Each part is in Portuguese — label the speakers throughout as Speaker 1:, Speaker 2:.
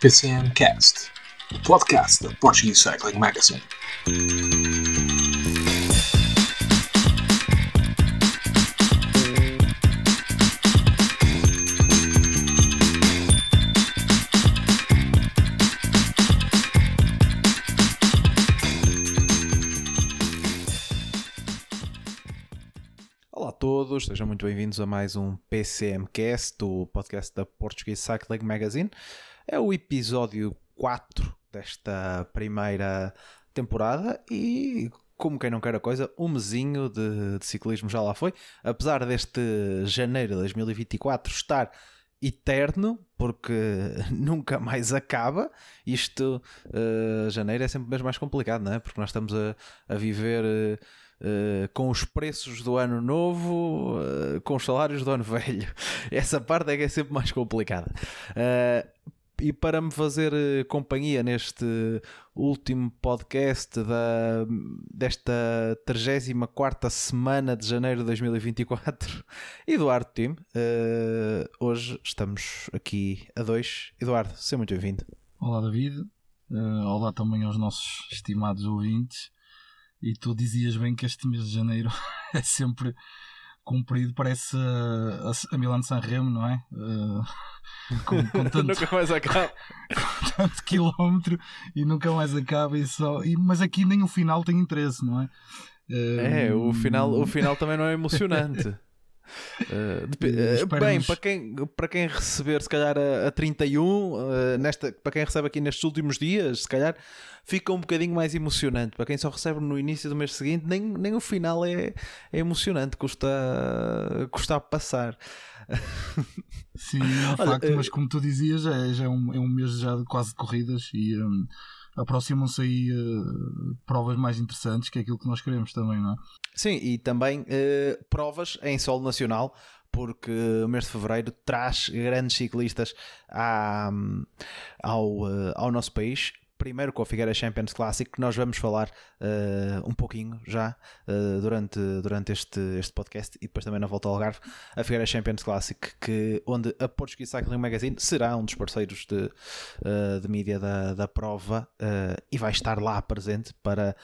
Speaker 1: PCM Cast, o podcast da Portuguese Cycling Magazine.
Speaker 2: Olá a todos, sejam muito bem-vindos a mais um PCMcast, o podcast da Portuguese Cycling Magazine. É o episódio 4 desta primeira temporada e, como quem não quer a coisa, um mesinho de, de ciclismo já lá foi. Apesar deste janeiro de 2024 estar eterno, porque nunca mais acaba. Isto, eh, janeiro é sempre mesmo mais complicado, não é? Porque nós estamos a, a viver. eh, eh, com os preços do ano novo, com os salários do ano velho. Essa parte é que é sempre mais complicada. E para me fazer eh, companhia neste último podcast da, desta 34 semana de janeiro de 2024, Eduardo Tim, eh, hoje estamos aqui a dois. Eduardo, seja muito bem-vindo.
Speaker 3: Olá David, Eh, olá também aos nossos estimados ouvintes. E tu dizias bem que este mês de janeiro é sempre cumprido, parece a, a, a Milan San Remo, não é? Eh, com, com tanto,
Speaker 2: Nunca mais acaba.
Speaker 3: com tanto quilómetro e nunca mais acaba. E só, e, mas aqui nem o final tem interesse, não é? Eh,
Speaker 2: É, o final, o final também não é emocionante. Uh, uh, bem, para quem, para quem receber se calhar a, a 31, uh, nesta, para quem recebe aqui nestes últimos dias, se calhar fica um bocadinho mais emocionante. Para quem só recebe no início do mês seguinte, nem, nem o final é, é emocionante, custa, custa a passar.
Speaker 3: Sim, é um
Speaker 2: Olha,
Speaker 3: facto,
Speaker 2: eh,
Speaker 3: mas como tu dizias, é, já é um, é um mês já de quase de corridas e hum, aproximam-se aí eh, provas mais interessantes, que é aquilo que nós queremos também, não é?
Speaker 2: Sim, e também uh, provas em solo nacional, porque o mês de fevereiro traz grandes ciclistas à- ao, uh, ao nosso país. Primeiro com a Figueira Champions Classic, que nós vamos falar uh, um pouquinho já uh, durante, durante este, este podcast e depois também na volta ao Algarve. A Figueira Champions Classic, que, onde a Portuguese Cycling Magazine será um dos parceiros de, uh, de mídia da, da prova e vai estar lá presente para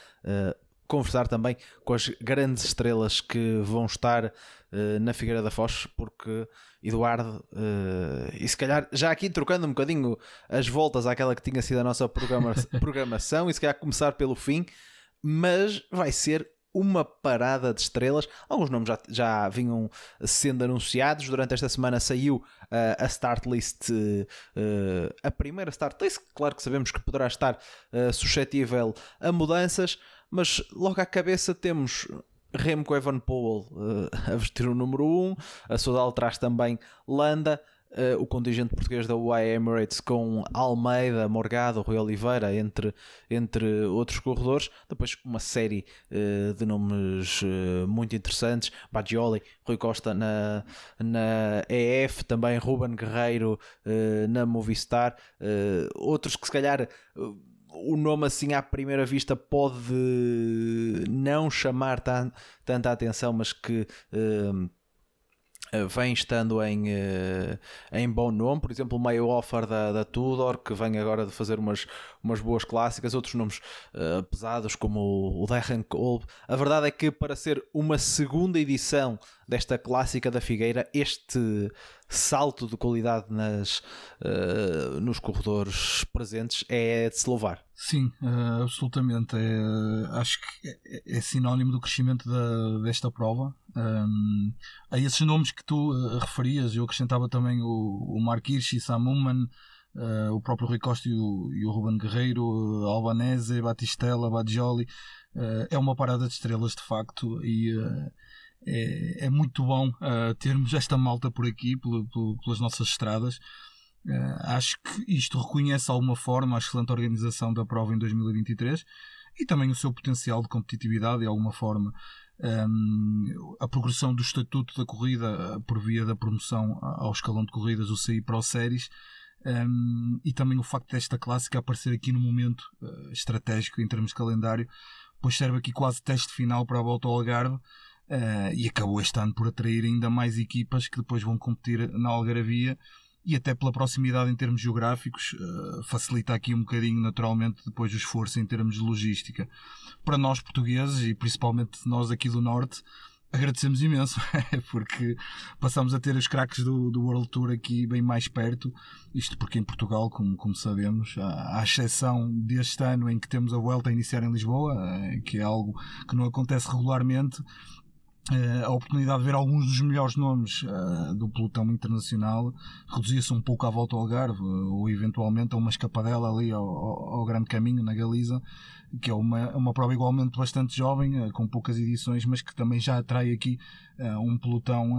Speaker 2: conversar também com as grandes estrelas que vão estar eh, na Figueira da Foz, porque Eduardo, eh, e se calhar já aqui trocando um bocadinho as voltas àquela que tinha sido a nossa programa- programação, e se calhar começar pelo fim, mas vai ser uma parada de estrelas. Alguns nomes já, já vinham sendo anunciados. Durante esta semana saiu eh, a start list, eh, a primeira start list. Claro que sabemos que poderá estar eh, suscetível a mudanças, mas logo à cabeça temos Remco Evan Powell eh, a vestir o número 1, a Sodal traz também Landa, eh, o contingente português da UAE Emirates com Almeida, Morgado, Rui Oliveira, entre, entre outros corredores. Depois uma série eh, de nomes muito interessantes: Baggioli, Rui Costa na, na EF, também Ruben Guerreiro na Movistar, outros que se calhar. O nome assim à primeira vista pode não chamar tan- tanta atenção, mas que eh, eh, vem estando em, eh, em bom nome, por exemplo, o meio offer da, da Tudor, que vem agora de fazer umas, umas boas clássicas, outros nomes eh, pesados como o, Darren Kolb. A verdade é que para ser uma segunda edição desta clássica da Figueira, este salto de qualidade nas, eh, nos corredores presentes é de se louvar.
Speaker 3: Sim, eh, absolutamente. É, acho que é, é sinónimo do crescimento da- desta prova. Um, a esses nomes que tu eh, referias, eu acrescentava também o, o Mark Hirschi, Sam Ullman, eh, o próprio Rui Costa e o, e o Ruben Guerreiro, eh, Albanese, Batistella, Baggioli. Eh, é uma parada de estrelas de facto e eh, é, é muito bom eh, termos esta malta por aqui, pelo- pelo- pelas nossas estradas. Eh, acho que isto reconhece de alguma forma a excelente organização da prova em 2023 e também o seu potencial de competitividade de alguma forma. Um, a progressão do estatuto da corrida eh, por via da promoção ao escalão de corridas, o CI Pro Series, um, e também o facto desta clássica aparecer aqui no momento eh, estratégico em termos de calendário, pois serve aqui quase teste final para a volta ao Algarve eh, e acabou este ano por atrair ainda mais equipas que depois vão competir na Algaravia e até pela proximidade em termos geográficos, uh, facilita aqui um bocadinho naturalmente depois o esforço em termos de logística. Para nós portugueses e principalmente nós aqui do Norte, agradecemos imenso, porque passamos a ter os craques do, do World Tour aqui bem mais perto. Isto porque em Portugal, como, como sabemos, à, exceção deste ano em que temos a volta a iniciar em Lisboa, eh, que é algo que não acontece regularmente, a oportunidade de ver alguns dos melhores nomes uh, do pelotão internacional. Reduzia-se um pouco à volta ao Algarve uh, ou eventualmente a uma escapadela ali ao, ao, Grande Caminho na Galiza que é uma, uma prova igualmente bastante jovem com poucas edições mas que também já atrai aqui um pelotão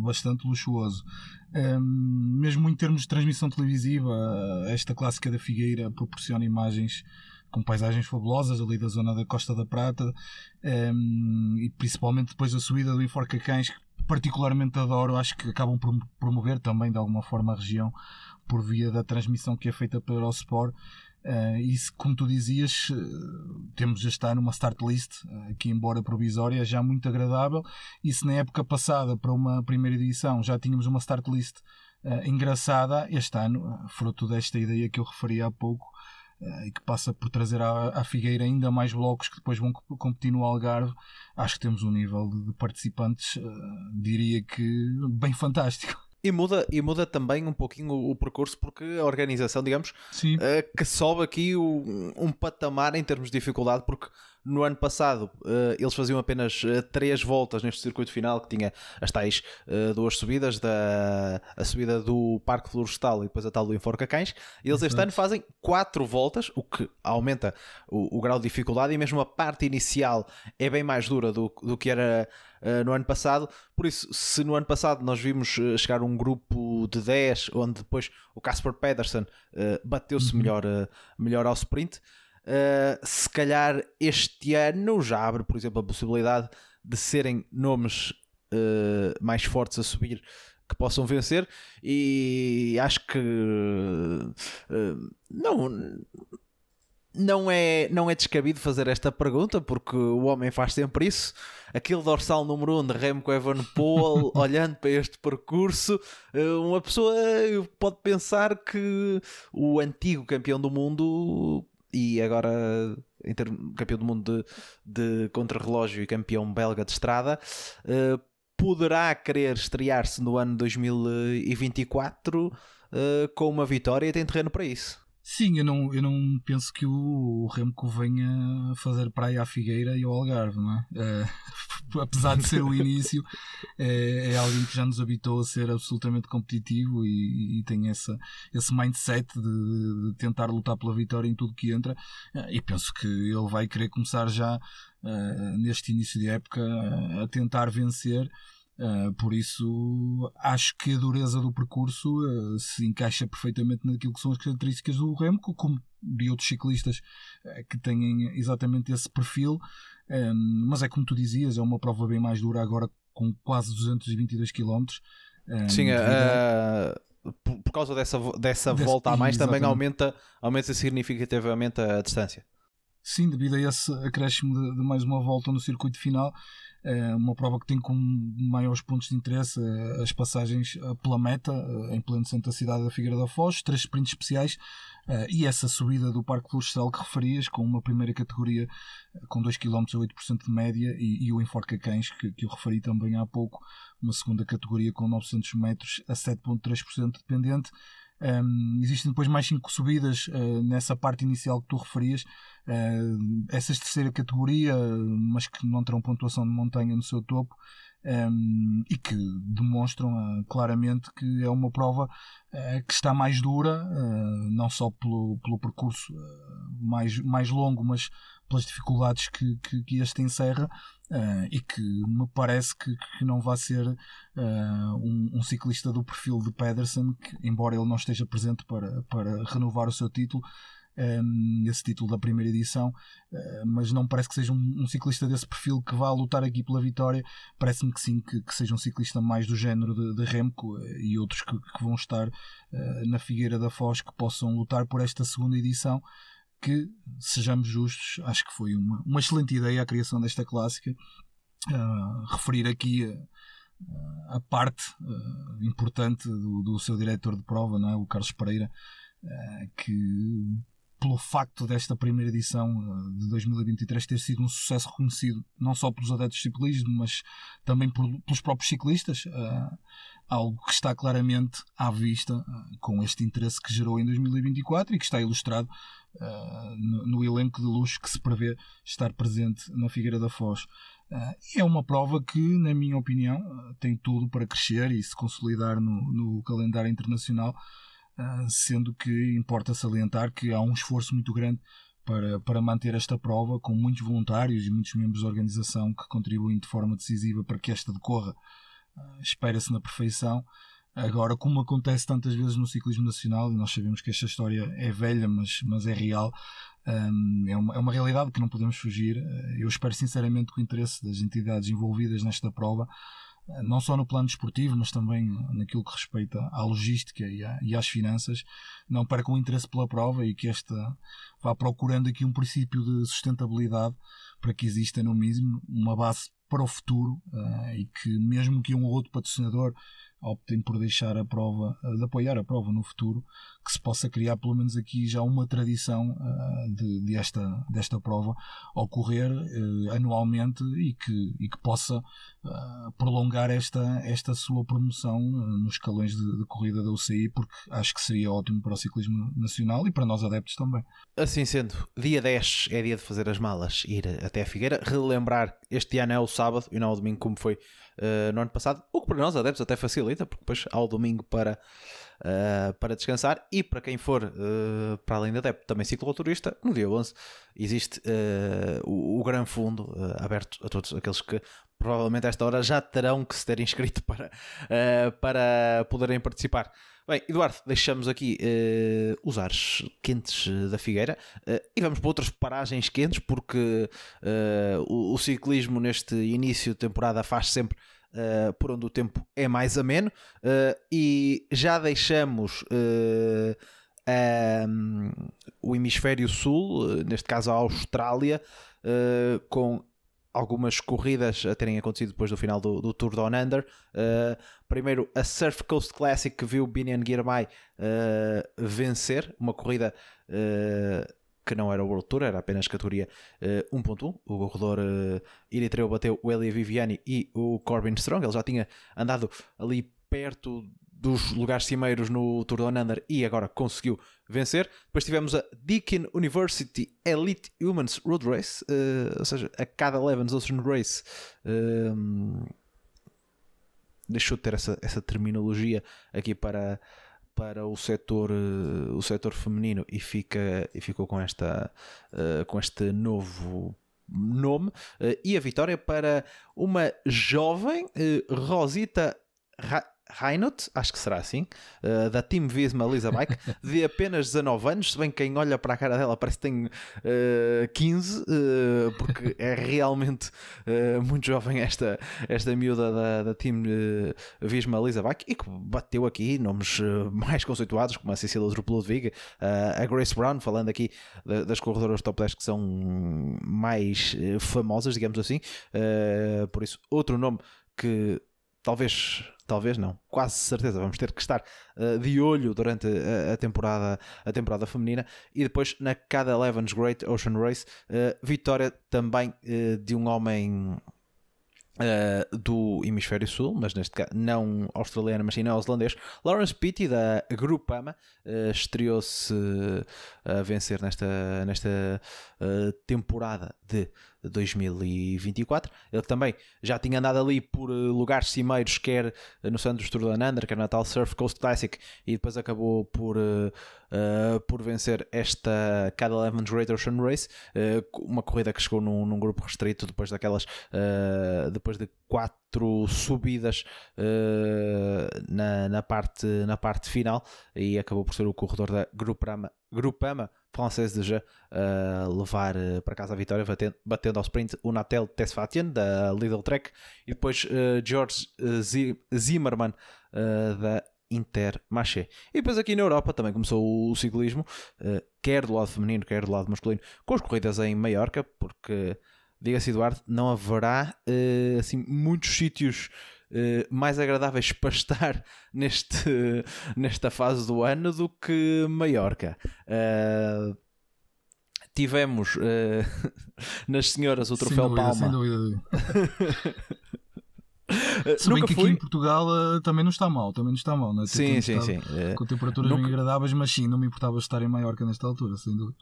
Speaker 3: bastante luxuoso. Ehm, mesmo em termos de transmissão televisiva esta clássica da Figueira proporciona imagens com paisagens fabulosas ali da zona da Costa da Prata um, ehm, e principalmente depois a subida do Enforca Cães que particularmente adoro, acho que acabam por promover também de alguma forma a região por via da transmissão que é feita pelo Eurosport Uh, e como tu dizias, uh, temos este ano uma start list, uh, que embora provisória, já muito agradável. E se na época passada, para uma primeira edição, já tínhamos uma start list engraçada, este ano, fruto desta ideia que eu referi há pouco, eh, e que passa por trazer à, à, Figueira ainda mais blocos que depois vão competir no Algarve, acho que temos um nível de, participantes, uh, diria que bem fantástico.
Speaker 2: E muda, e muda também um pouquinho o, o percurso, porque a organização, digamos, uh, que sobe aqui o, um patamar em termos de dificuldade, porque no ano passado uh, eles faziam apenas uh, três voltas neste circuito final, que tinha as tais duas subidas, da, a subida do Parque Florestal e depois a tal do Enforca Cães. Eles este ano fazem quatro voltas, o que aumenta o, o, grau de dificuldade e mesmo a parte inicial é bem mais dura do, do que era no ano passado. Por isso, se no ano passado nós vimos chegar um grupo de 10, onde depois o Casper Pedersen bateu-se uhum. melhor, melhor ao sprint. Uh, se calhar este ano já abre, por exemplo, a possibilidade de serem nomes uh, mais fortes a subir que possam vencer e acho que uh, não não é, não é descabido fazer esta pergunta porque o homem faz sempre isso. Aquele dorsal número 1 um de Remco Evenepoel, olhando para este percurso, uma pessoa pode pensar que o antigo campeão do mundo e agora termos, campeão do mundo de, de contrarrelógio e campeão belga de estrada, uh, poderá querer estrear-se no ano 2024 uh, eh, com uma vitória e tem terreno para isso.
Speaker 3: Sim, eu não, eu não penso que o, Remco venha fazer praia à Figueira e ao Algarve, não é? é apesar de ser o início, é, é, alguém que já nos habitou a ser absolutamente competitivo e, e tem essa, esse mindset de, de, tentar lutar pela vitória em tudo que entra. E penso que ele vai querer começar já uh, neste início de época a tentar vencer Uh, por isso, acho que a dureza do percurso uh, se encaixa perfeitamente naquilo que são as características do Remco, como de outros ciclistas uh, que têm exatamente esse perfil. Um, mas é como tu dizias, é uma prova bem mais dura agora com quase 222 km.
Speaker 2: Um, Sim, por, por, causa dessa, dessa volta a mais, também aumenta, aumenta significativamente a distância.
Speaker 3: Sim, devido a esse acréscimo de, de mais uma volta no circuito final, é uma prova que tem como maiores pontos de interesse eh, as passagens eh, pela meta, eh, em pleno centro da cidade da Figueira da Foz, três sprints especiais e essa subida do Parque Florestal que referias, com uma primeira categoria com 2 km a 8% de média e, e o Enforca Cães, que, que eu referi também há pouco, uma segunda categoria com 900 metros a 7,3% dependente. Um, existem depois mais cinco subidas uh, nessa parte inicial que tu referias. Uh, essas terceira categoria, mas que não terão pontuação de montanha no seu topo. Um, e que demonstram uh, claramente que é uma prova uh, que está mais dura, uh, não só pelo, pelo percurso mais, mais longo, mas pelas dificuldades que, que, que este encerra uh, e que me parece que, que não vai ser uh, um, um, ciclista do perfil de Pedersen, que, embora ele não esteja presente para, para renovar o seu título, ehm, esse título da primeira edição, mas não parece que seja um, um, ciclista desse perfil que vá lutar aqui pela vitória. Parece-me que sim, que, que, seja um ciclista mais do género de, de Remco e outros que, que vão estar na Figueira da Foz que possam lutar por esta segunda edição que, sejamos justos, acho que foi uma, uma excelente ideia a criação desta clássica. Uh, referir aqui a parte importante do, do, seu diretor de prova, não é? o Carlos Pereira, que pelo facto desta primeira edição de 2023 ter sido um sucesso reconhecido não só pelos adeptos de ciclismo, mas também por, pelos próprios ciclistas, algo que está claramente à vista com este interesse que gerou em 2024 e que está ilustrado no, no, elenco de luxo que se prevê estar presente na Figueira da Foz. Uh, é uma prova que, na minha opinião, uh, tem tudo para crescer e se consolidar no, no calendário internacional, uh, sendo que importa salientar que há um esforço muito grande para, para manter esta prova, com muitos voluntários e muitos membros da organização que contribuem de forma decisiva para que esta decorra. Espera-se na perfeição. Agora, como acontece tantas vezes no ciclismo nacional, e nós sabemos que esta história é velha, mas, mas é real, é, uma, é uma realidade que não podemos fugir. Eh, eu espero sinceramente que o interesse das entidades envolvidas nesta prova, não só no plano desportivo, mas também naquilo que respeita à logística e, à, e às finanças, não percam o interesse pela prova e que esta vá procurando aqui um princípio de sustentabilidade para que exista no mínimo uma base para o futuro uh, e que mesmo que um ou outro patrocinador optem por deixar a prova, de apoiar a prova no futuro, que se possa criar pelo menos aqui já uma tradição uh, de, de esta, desta prova ocorrer uh, anualmente e que, e que possa prolongar esta, esta sua promoção nos escalões de, de, corrida da UCI, porque acho que seria ótimo para o ciclismo nacional e para nós adeptos também.
Speaker 2: Assim sendo, dia 10 é dia de fazer as malas, ir até a Figueira, relembrar este ano é o sábado e não o domingo, como foi uh, no ano passado, o que para nós adeptos até facilita, porque depois há o domingo para, uh, para descansar e para quem for uh, para além de adepto também cicloturista, no dia 11 existe o, o Gran Fundo aberto a todos aqueles que provavelmente a esta hora já terão que se ter inscrito para, para poderem participar. Bem, Eduardo, deixamos aqui uh, os ares quentes da Figueira uh, e vamos para outras paragens quentes, porque uh, o, o, ciclismo neste início de temporada faz sempre por onde o tempo é mais ameno e já deixamos. Um, o hemisfério sul, neste caso a Austrália, com algumas corridas a terem acontecido depois do final do, do Tour Down Under. Uh, primeiro, a Surf Coast Classic que viu Binion Girmay uh, vencer uma corrida uh, que não era o World Tour, era apenas categoria 1.1. O corredor Eritreu bateu o Elia Viviani e o Corbin Strong. Ele já tinha andado ali perto dos lugares cimeiros no Tour Down Under e agora conseguiu vencer. Depois tivemos a Deakin University Elite Humans Road Race, uh, ou seja, a cada Levens Ocean Race. Uh, deixou de ter essa, essa terminologia aqui para, para o setor, uh, o setor feminino e, fica, e ficou com, esta, uh, com este novo nome. Uh, e a vitória para uma jovem Rosita. Ra Reinot, acho que será assim, uh, da Team Visma Lisa Bike, de apenas 19 anos, se bem que quem olha para a cara dela parece que tem uh, 15, uh, porque é realmente uh, muito jovem esta, esta miúda da, da Team Visma Lisa Bike e que bateu aqui nomes mais conceituados, como a Cecília Drupelodvig, a Grace Brown, falando aqui das corredoras top 10 que são mais famosas, digamos assim, por isso, outro nome que talvez talvez não, quase certeza, vamos ter que estar uh, de olho durante a, a, temporada, a temporada feminina e depois na cada Eleven's Great Ocean Race, uh, vitória também uh, de um homem do hemisfério sul, mas neste caso não australiano, mas sim neozelandês. Lawrence Pitty da Grupama estreou-se a vencer nesta, nesta temporada de 2024. Ele também já tinha andado ali por lugares cimeiros, quer no Santos Tour Under, quer na Natal Surf Coast Classic, e depois acabou por, uh, por vencer esta Cada Eleven's Great Ocean Race, uh, uma corrida que chegou num, num grupo restrito depois daquelas, uh, depois de quatro subidas na, na, parte, na parte final, e acabou por ser o corredor da Grupama, Grupama francês de já uh, levar uh, para casa a vitória, batendo, batendo ao sprint o Natel Tesfatian da Lidl Trek e depois uh, George Zimmermann da Intermarché. E depois aqui na Europa também começou o ciclismo, quer do lado feminino, quer do lado masculino, com as corridas em Maiorca, porque diga-se Eduardo, não haverá assim muitos sítios uh, mais agradáveis para estar neste, nesta fase do ano do que Maiorca. Uh, tivemos uh, nas senhoras o troféu
Speaker 3: sem dúvida,
Speaker 2: Palma.
Speaker 3: Sem dúvida. Se
Speaker 2: Nunca
Speaker 3: bem que
Speaker 2: fui.
Speaker 3: aqui em Portugal uh, também não está mal, também não está mal, não é?
Speaker 2: Sim, sim, sim.
Speaker 3: Com temperaturas
Speaker 2: Nunca-
Speaker 3: bem agradáveis, mas sim, não me importava estar em Maiorca nesta altura, sem dúvida.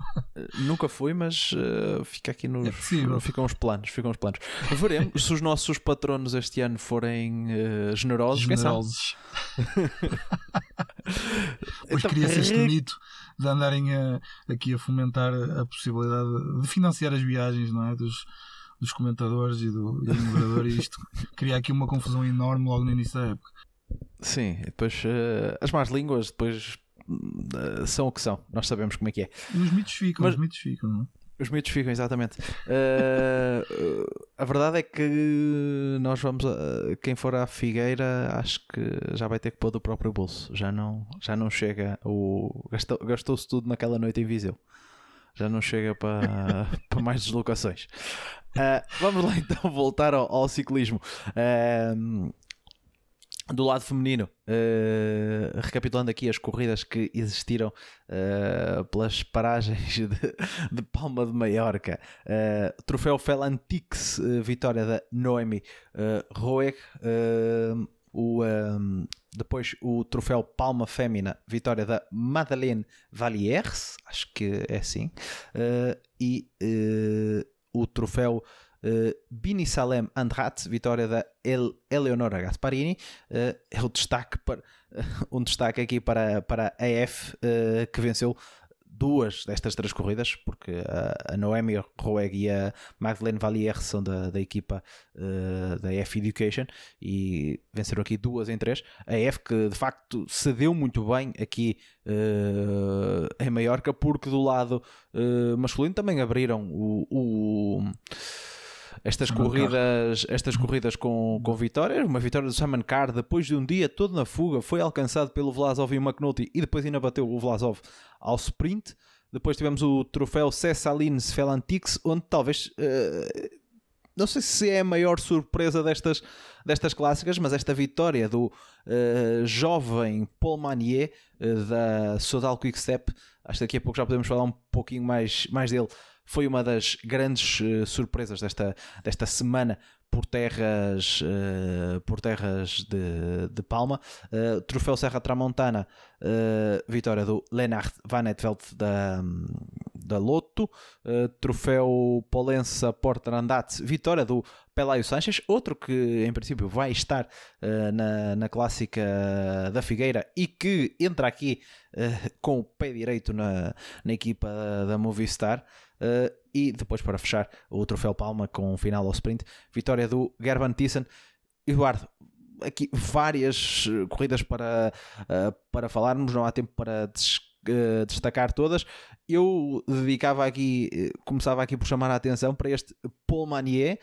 Speaker 2: Nunca fui, mas uh, fica aqui nos.
Speaker 3: É possível.
Speaker 2: ficam os planos, ficam os planos. Veremos se os nossos patronos este ano forem uh, generosos.
Speaker 3: Generosos. Pois
Speaker 2: Então,
Speaker 3: cria-se este
Speaker 2: eh,
Speaker 3: mito de andarem a- aqui a fomentar a possibilidade de financiar as viagens não é? dos, dos comentadores e do, e do moderador, e isto cria aqui uma confusão enorme logo no início da época.
Speaker 2: Sim, e depois uh, as más línguas depois uh, são o que são. Nós sabemos como é que é.
Speaker 3: E os mitos ficam,
Speaker 2: Mas-
Speaker 3: os mitos ficam, não é?
Speaker 2: Os mitos ficam, exatamente. Uh, uh, a verdade é que nós vamos. a- quem for à Figueira, acho que já vai ter que pôr do próprio bolso. Já não, já não chega. O, gastou- Gastou-se tudo naquela noite em Viseu. Já não chega para, para mais deslocações. Uh, vamos lá então voltar ao, ao ciclismo. Um, do lado feminino, uh, recapitulando aqui as corridas que existiram uh, pelas paragens de, de Palma de Maiorca, uh, troféu Felantix, uh, vitória da Noemi uh, Roeg, uh, o, um, depois o troféu Palma Fémina, vitória da Madeleine Valliers, acho que é assim, uh, e uh, o troféu Uh, Bini Salem Andrat, vitória da El Eleonora Gasparini, uh, é o destaque para, um destaque aqui para, para a EF, uh, que venceu duas destas três corridas, porque a, a Noemi Roeg e a Magdalene Vallier são da, da equipa uh, da EF Education e venceram aqui duas em três. A EF que de facto cedeu muito bem aqui uh, em Maiorca, porque do lado uh, masculino também abriram o- o estas corridas, estas corridas com, com vitórias, uma vitória do Simon Carr depois de um dia todo na fuga, foi alcançado pelo Vlasov e o McNulty e depois ainda bateu o Vlasov ao sprint. Depois tivemos o troféu Cessalines Felantix, onde talvez eh, não sei se é a maior surpresa destas, destas clássicas, mas esta vitória do eh, jovem Paul Manier eh, da Sodal Quickstep, acho que daqui a pouco já podemos falar um pouquinho mais, mais dele. Foi uma das grandes eh, surpresas desta, desta semana por terras, eh, por terras de, de Palma. Eh, troféu Serra Tramontana, vitória do Lennart Van Etveld da, da Lotto. Uh, troféu Polença Portrandat, vitória do Pelaio Sanches, outro que em princípio vai estar uh, na, na clássica da Figueira e que entra aqui uh, com o pé direito na, na equipa da Movistar. Uh, e depois para fechar o troféu Palma com um final ao sprint, vitória do Gerban Thyssen. Eduardo, aqui várias uh, corridas para, uh, para falarmos, não há tempo para des- uh, destacar todas. Eu dedicava aqui, eh, começava aqui por chamar a atenção para este Paul Manier,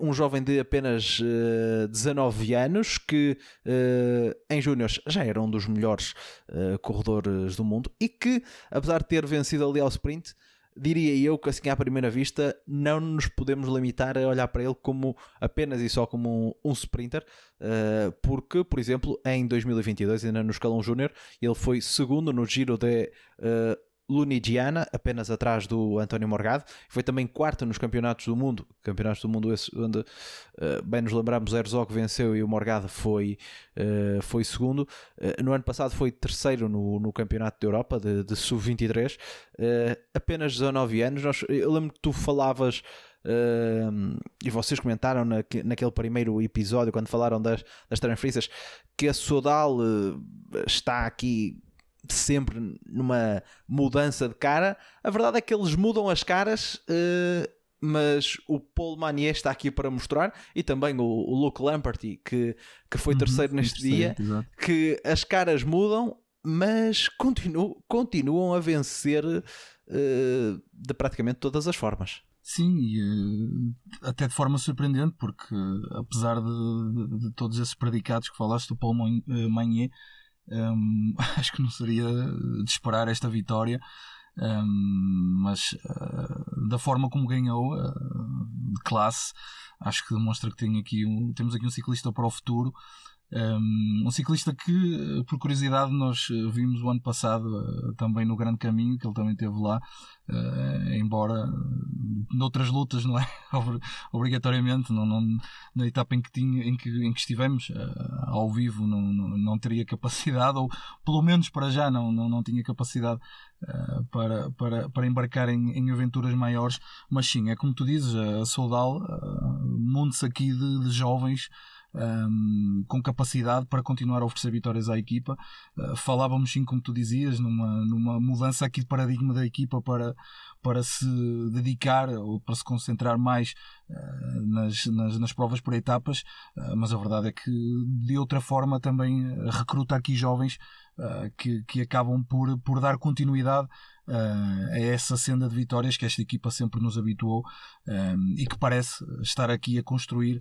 Speaker 2: um jovem de apenas eh, 19 anos, que eh, em Júniors já era um dos melhores eh, corredores do mundo e que, apesar de ter vencido ali ao sprint, diria eu que assim à primeira vista não nos podemos limitar a olhar para ele como apenas e só como um, um sprinter, eh, porque, por exemplo, em 2022, ainda no escalão júnior, ele foi segundo no giro de eh, Lunigiana, apenas atrás do António Morgado. Foi também quarto nos campeonatos do mundo, campeonatos do mundo esse onde, eh, bem nos lembramos, Herzog venceu e o Morgado foi, eh, foi segundo. Eh, no ano passado foi terceiro no, no campeonato da Europa de, de sub-23. Eh, apenas 19 anos. Nós- eu lembro que tu falavas eh, e vocês comentaram naque- naquele primeiro episódio quando falaram das, das transferências que a Sodal eh, está aqui sempre numa mudança de cara. A verdade é que eles mudam as caras, eh, mas o Paul Manier está aqui para mostrar e também o, o Luke Lamperty, que, que foi
Speaker 3: Uhum,
Speaker 2: terceiro neste dia,
Speaker 3: exato.
Speaker 2: que as caras mudam, mas continuam, continuam a vencer eh, de praticamente todas as formas.
Speaker 3: Sim, e eh, até de forma surpreendente, porque apesar de, de- de todos esses predicados que falaste do Paul Mon- ehm, acho que não seria de esperar esta vitória, ehm, mas eh, da forma como ganhou, eh, de classe. Acho que demonstra que tem aqui um, temos aqui um ciclista para o futuro. Um, um, ciclista que, por curiosidade, nós vimos o ano passado uh, também no Grande Caminho, que ele também esteve lá, uh, embora noutras lutas, não é? Obrigatoriamente, não, não, na etapa em que, tinha, em que, em que estivemos uh, ao vivo, não, não, não, teria capacidade, ou pelo menos para já não, não, não tinha capacidade para, para, para embarcar em, em aventuras maiores. Mas sim, é como tu dizes, a Soudal, uh, monte-se aqui de, de jovens um, com capacidade para continuar a oferecer vitórias à equipa. Uh, falávamos sim, como tu dizias, numa, numa mudança aqui de paradigma da equipa para, para se dedicar ou para se concentrar mais uh, nas, nas, nas, provas por etapas, uh, mas a verdade é que de outra forma também recruta aqui jovens que, que acabam por, por dar continuidade uh, a essa senda de vitórias que esta equipa sempre nos habituou um, e que parece estar aqui a construir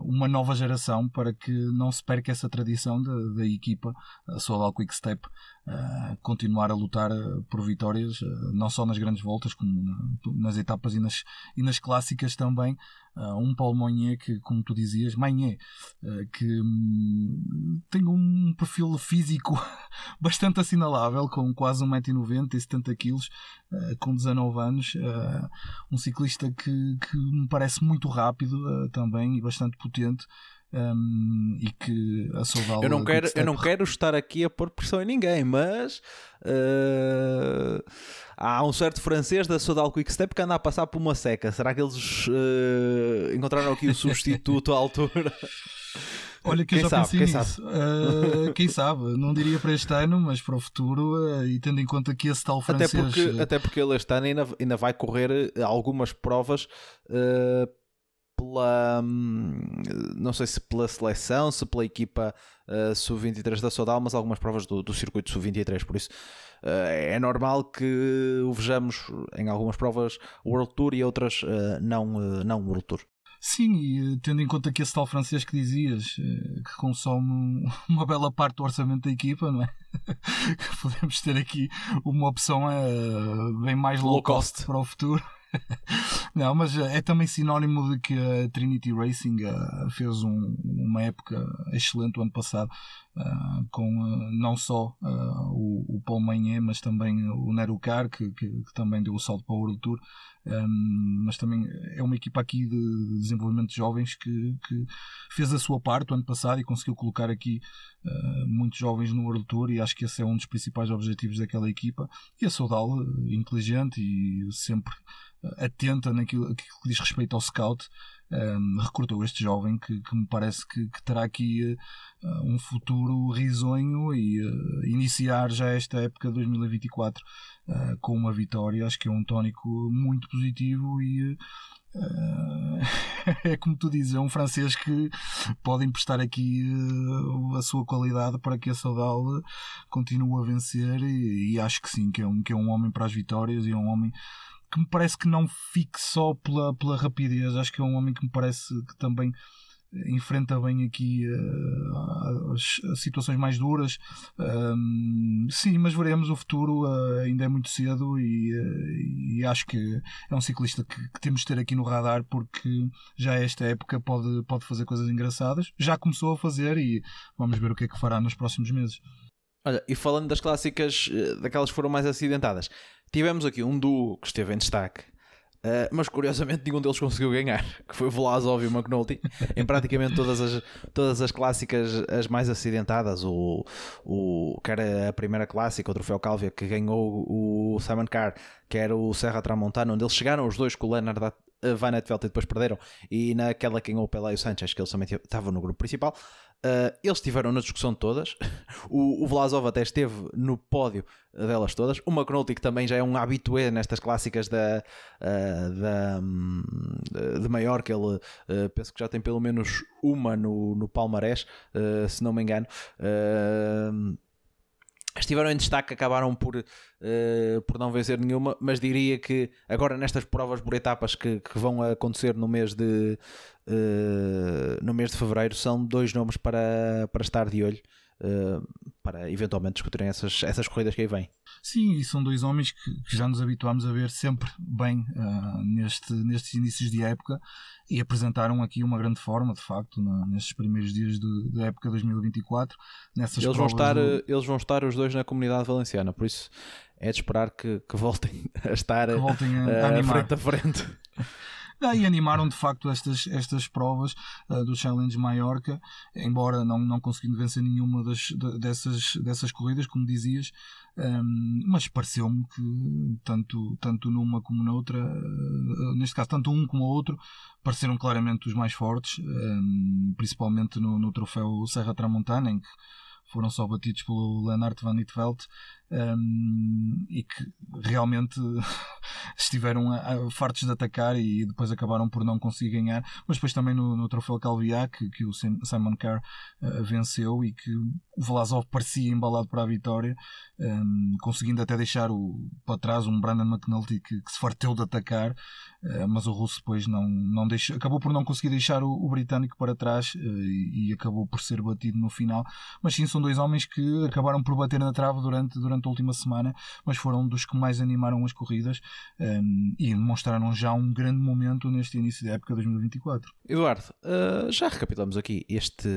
Speaker 3: uma nova geração para que não se perca essa tradição da, equipa, a Soudal Quick Step, uh, continuar a lutar por vitórias, uh, não só nas grandes voltas, como nas etapas e nas, e nas clássicas também. Uh, um Paulo Monnier que, como tu dizias, Maigné, que um, tem um perfil físico bastante assinalável, com quase 1,90m e 70kg, com 19 anos, um ciclista que, que me parece muito rápido também e bastante potente. Um, e que a Soudal
Speaker 2: eu não quero eu não quero estar aqui a pôr pressão em ninguém mas uh, há um certo francês da Soudal Quickstep que anda a passar por uma seca será que eles uh, encontraram aqui o substituto à altura
Speaker 3: Olha que quem eu já sabe, pensei quem nisso. Sabe? Uh, quem sabe? Não diria para este ano, mas para o futuro, uh, e tendo em conta que esse tal francês...
Speaker 2: Até porque, até porque ele este ano ainda, ainda vai correr algumas provas uh, pela hum, não sei se pela seleção, se pela equipa uh, sub-23 da Sodal, mas algumas provas do, do circuito sub-23, por isso uh, é normal que o vejamos em algumas provas World Tour e outras uh, não, não World Tour.
Speaker 3: Sim, e tendo em conta que esse tal francês que dizias, que consome uma bela parte do orçamento da equipa, não é? Podemos ter aqui uma opção bem mais low, cost. para o futuro. Não, mas eh, é também sinónimo de que a Trinity Racing fez um, uma época excelente o ano passado, uh, com uh, não só o, o Paul Magné, mas também o Nero Car, que, que, que, também deu o salto para o World Tour. Um, mas também é uma equipa aqui de desenvolvimento de jovens que, que fez a sua parte o ano passado e conseguiu colocar aqui muitos jovens no World Tour e acho que esse é um dos principais objetivos daquela equipa. E a Soudal, inteligente e sempre atenta naquilo que diz respeito ao scout, um, recrutou este jovem que, que me parece que, que terá aqui uh, um futuro risonho e uh, iniciar já esta época de 2024 uh, com uma vitória. Acho que é um tónico muito positivo e é como tu dizes, é um francês que pode emprestar aqui a sua qualidade para que a Saudal continue a vencer e, e, acho que sim, que é, um, que é um homem para as vitórias e é um homem que me parece que não fique só pela, pela rapidez. Acho que é um homem que me parece que também enfrenta bem aqui uh, as, as, situações mais duras. Sim, mas veremos o futuro. Uh, ainda é muito cedo e, uh, e, acho que é um ciclista que, que, temos de ter aqui no radar porque já esta época pode, pode fazer coisas engraçadas. Já começou a fazer e vamos ver o que é que fará nos próximos meses.
Speaker 2: Olha, e falando das clássicas, daquelas que foram mais acidentadas, Tivemos aqui um duo que esteve em destaque, uh, mas curiosamente nenhum deles conseguiu ganhar, que foi Vlasov e McNulty, em praticamente todas as, todas as clássicas as mais acidentadas, o, o, que era a primeira clássica, o Troféu Cálvia, que ganhou o Simon Carr, que era o Serra Tramontana, onde eles chegaram os dois com o Leonard Van e depois perderam, e naquela que ganhou o Pelé e o Sanchez, que eles também estavam no grupo principal, Uh, eles estiveram na discussão de todas. O, o Vlasov até esteve no pódio delas todas. O McNulty, que também já é um habitué nestas clássicas da, uh, da, um, de maior, que ele uh, penso que já tem pelo menos uma no, no palmarés, se não me engano estiveram em destaque, acabaram por, uh, por não vencer nenhuma, mas diria que agora nestas provas por etapas que, que vão acontecer no mês de uh, no mês de fevereiro são dois nomes para, para estar de olho. Uh, para eventualmente discutirem essas, essas corridas que aí vêm.
Speaker 3: Sim, e são dois homens que, que já nos habituámos a ver sempre bem uh, neste, nestes inícios de época e apresentaram aqui uma grande forma, de facto, na, nestes primeiros dias da época 2024. Nessas
Speaker 2: eles, vão estar,
Speaker 3: do...
Speaker 2: eles vão estar os dois na comunidade valenciana, por isso é de esperar que, que voltem a estar
Speaker 3: voltem a, a
Speaker 2: frente a frente.
Speaker 3: Ah, e animaram de facto estas, estas provas uh, do Challenge Mallorca, embora não, não conseguindo vencer nenhuma das, dessas, dessas corridas, como dizias, um, mas pareceu-me que tanto, tanto numa como noutra, uh, neste caso, tanto um como o outro, pareceram claramente os mais fortes, um, principalmente no, no troféu Serra Tramontana, em que foram só batidos pelo Lennart van Nitveld um, e que realmente estiveram a, a, fartos de atacar e depois acabaram por não conseguir ganhar. Mas depois também no, no troféu Calviá, que, que o Simon Carr uh, venceu e que o Vlasov parecia embalado para a vitória, um, conseguindo até deixar o, para trás um Brandon McNulty que, que se farteu de atacar, uh, mas o russo depois não, não deixou, acabou por não conseguir deixar o, o britânico para trás uh, e, e, acabou por ser batido no final. Mas sim, são dois homens que acabaram por bater na trave durante, durante durante a última semana, mas foram dos que mais animaram as corridas um, e demonstraram já um grande momento neste início da época 2024.
Speaker 2: Eduardo, uh, já recapitulamos aqui este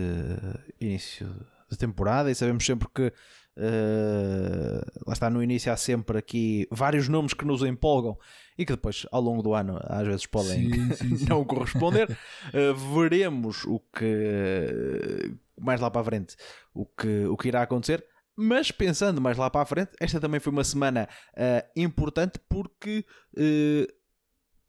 Speaker 2: início da temporada e sabemos sempre que Uh, lá está no início há sempre aqui vários nomes que nos empolgam e que depois ao longo do ano às vezes podem sim, sim, sim. não corresponder uh, veremos o que mais lá para a frente o que, o que irá acontecer mas pensando mais lá para a frente, esta também foi uma semana uh, importante porque uh,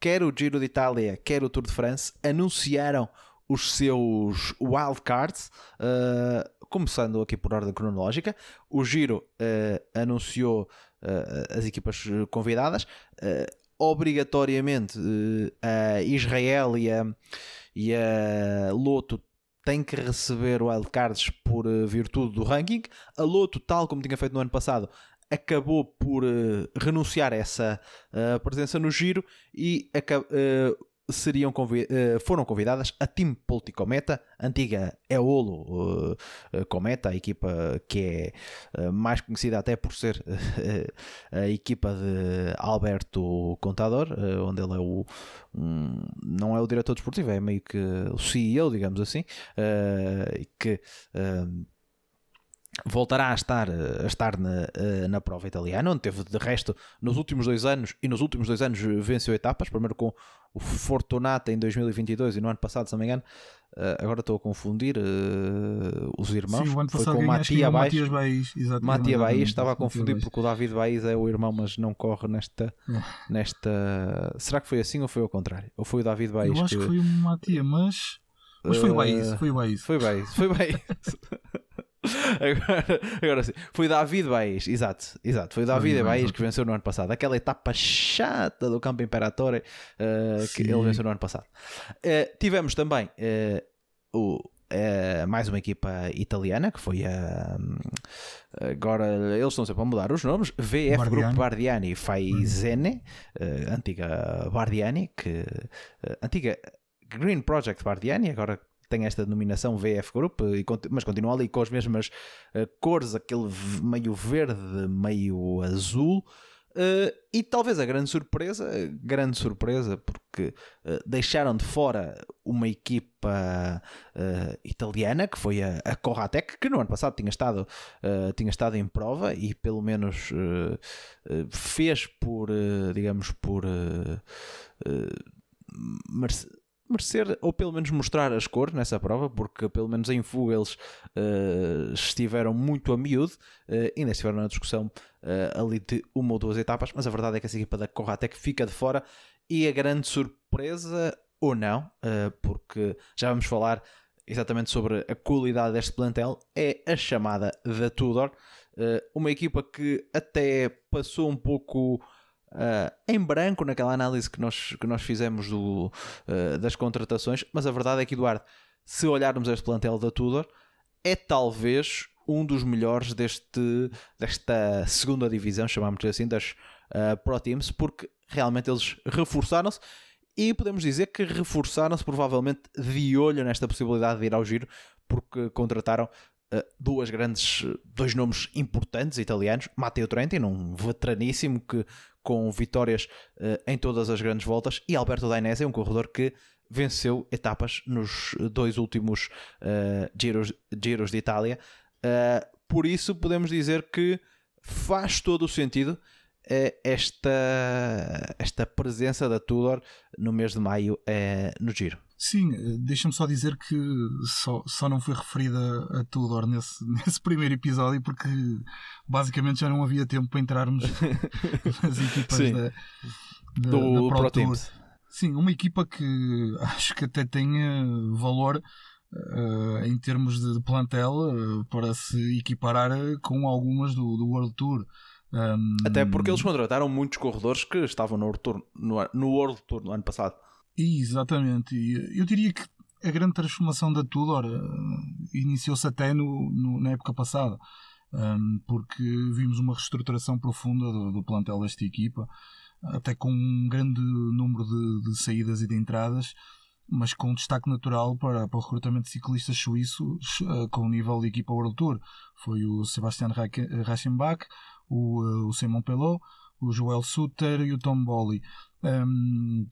Speaker 2: quer o Giro de Itália, quer o Tour de France anunciaram os seus wildcards, uh, começando aqui por ordem cronológica. O Giro anunciou as equipas convidadas, obrigatoriamente a Israel e a, e a Loto tem que receber wildcards por uh, virtude do ranking. A Loto, tal como tinha feito no ano passado, acabou por uh, renunciar a essa uh, presença no giro e seriam convid foram convidadas a Team Polti Cometa, antiga Eolo Cometa, a equipa que é mais conhecida até por ser a equipa de Alberto Contador, onde ele é o, não é o diretor desportivo, é meio que o CEO, digamos assim, que voltará a estar, a estar na, na prova italiana, onde teve de resto nos últimos dois anos e nos últimos dois anos venceu etapas, primeiro com o Fortunata em 2022 e no ano passado, se não me engano, uh, agora estou a confundir uh, os irmãos.
Speaker 3: Sim, o ano
Speaker 2: foi
Speaker 3: com o Matia Baís. Baís,
Speaker 2: Matia Baís, estava a confundir porque o David Baís é o irmão, mas não corre nesta, é. nesta. Será que foi assim ou foi ao contrário? Ou foi o David Baís?
Speaker 3: Eu acho que, que foi o Matia, mas. Mas foi o Baís, foi o Baís.
Speaker 2: Foi Baís, foi Baís. Agora, agora sim, foi David Baez, exato, exato, foi David Baez que venceu no ano passado, aquela etapa chata do Campo Imperatore uh, que ele venceu no ano passado. Uh, tivemos também uh, o, mais uma equipa italiana que foi a. agora eles estão sempre a mudar os nomes: VF Bardiani. Grupo Bardiani Faizene, antiga Bardiani, que, antiga Green Project Bardiani, agora tem esta denominação VF Group, mas continua ali com as mesmas uh, cores, aquele meio verde, meio azul. Uh, e talvez a grande surpresa, grande surpresa, porque uh, deixaram de fora uma equipa uh, italiana que foi a, a Corratec, que no ano passado tinha estado, tinha estado em prova e pelo menos fez por, digamos, por merecer, ou pelo menos mostrar as cores nessa prova, porque pelo menos em fuga eles uh, estiveram muito a miúdo, uh, ainda estiveram na discussão uh, ali de uma ou duas etapas, mas a verdade é que essa equipa da Corra até que fica de fora e a grande surpresa, ou não, porque já vamos falar exatamente sobre a qualidade deste plantel, é a chamada da Tudor, uma equipa que até passou um pouco Uh, em branco naquela análise que nós, que nós fizemos do, uh, das contratações, mas a verdade é que, Eduardo, se olharmos este plantel da Tudor, é talvez um dos melhores deste, desta segunda divisão, chamamos assim, das uh, Pro Teams, porque realmente eles reforçaram-se e podemos dizer que reforçaram-se provavelmente de olho nesta possibilidade de ir ao giro, porque contrataram uh, duas grandes, dois nomes importantes italianos, Matteo Trentin, um veteraníssimo que com vitórias uh, em todas as grandes voltas, e Alberto Dainese, um corredor que venceu etapas nos dois últimos uh, giros, giros de Itália. por isso podemos dizer que faz todo o sentido esta, esta presença da Tudor no mês de maio no Giro.
Speaker 3: Sim, deixa-me só dizer que só, só não foi referida a Tudor nesse, nesse primeiro episódio porque basicamente já não havia tempo para entrarmos nas equipas
Speaker 2: Sim.
Speaker 3: da, da,
Speaker 2: do
Speaker 3: da Pro, Tour. Sim, uma equipa que acho que até tem eh, valor eh, em termos de plantel eh, para se equiparar eh, com algumas do, do World Tour. Um,
Speaker 2: Até porque eles contrataram muitos corredores que estavam no World Tour no, no World Tour no ano passado.
Speaker 3: Exatamente. Eu diria que a grande transformação da Tudor iniciou-se até no, no, na época passada, um, porque vimos uma reestruturação profunda do, do, plantel desta equipa, até com um grande número de, de, saídas e de entradas, mas com destaque natural para, para o recrutamento de ciclistas suíços uh, com o nível de equipa World Tour. Foi o Sebastian Reichenbach, o, uh, o Simon Pelot, o Joel Sutter e o Tom Bolly. Um,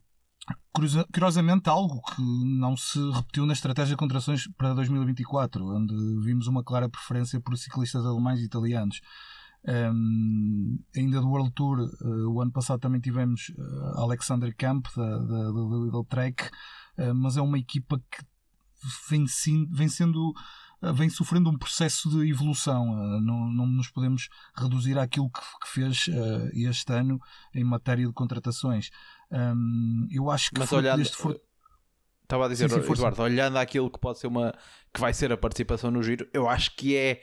Speaker 3: curiosamente algo que não se repetiu na estratégia de contrações para 2024, onde vimos uma clara preferência por ciclistas alemães e italianos. Um, ainda do World Tour, uh, o ano passado também tivemos uh, Alexander Kamp da, da, da Lidl Trek, uh, mas é uma equipa que vem, vem sendo vem sofrendo um processo de evolução. Não, não nos podemos reduzir àquilo que, que fez este ano em matéria de contratações. Eu acho que
Speaker 2: Mas olhando,
Speaker 3: for...
Speaker 2: estava a dizer,
Speaker 3: Sim, sim,
Speaker 2: Eduardo, olhando aquilo que pode ser uma que vai ser a participação no giro, eu acho que é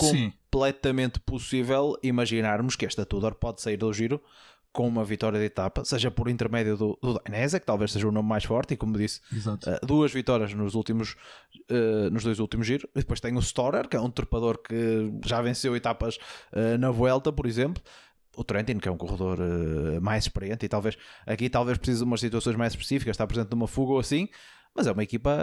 Speaker 3: Sim.
Speaker 2: completamente possível imaginarmos que esta Tudor pode sair do giro com uma vitória de etapa, seja por intermédio do, do Dainese, que talvez seja o nome mais forte, e como disse, uh, duas vitórias nos últimos uh, nos dois últimos giros. E depois tem o Storer, que é um trepador que já venceu etapas uh, na Vuelta, por exemplo. O Trentin, que é um corredor mais experiente, e talvez aqui talvez precise de umas situações mais específicas, está presente numa fuga ou assim, mas é uma equipa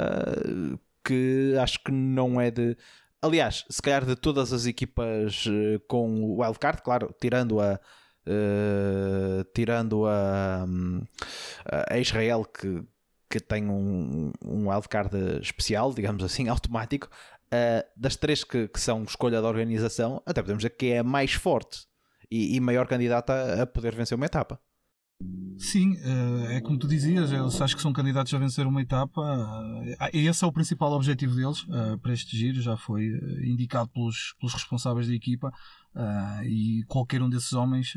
Speaker 2: que acho que não é de. Aliás, se calhar de todas as equipas com o wildcard, claro, tirando a, Uh, tirando a, a Israel que, que tem um, um wildcard especial, digamos assim, automático, uh, das três que, que, são escolha da organização, até podemos dizer que é a mais forte e, e maior candidata a poder vencer uma etapa.
Speaker 3: Sim, é como tu dizias, eles acho que são candidatos a vencer uma etapa. Esse é o principal objetivo deles para este giro, já foi indicado pelos, pelos responsáveis da equipa. E qualquer um desses homens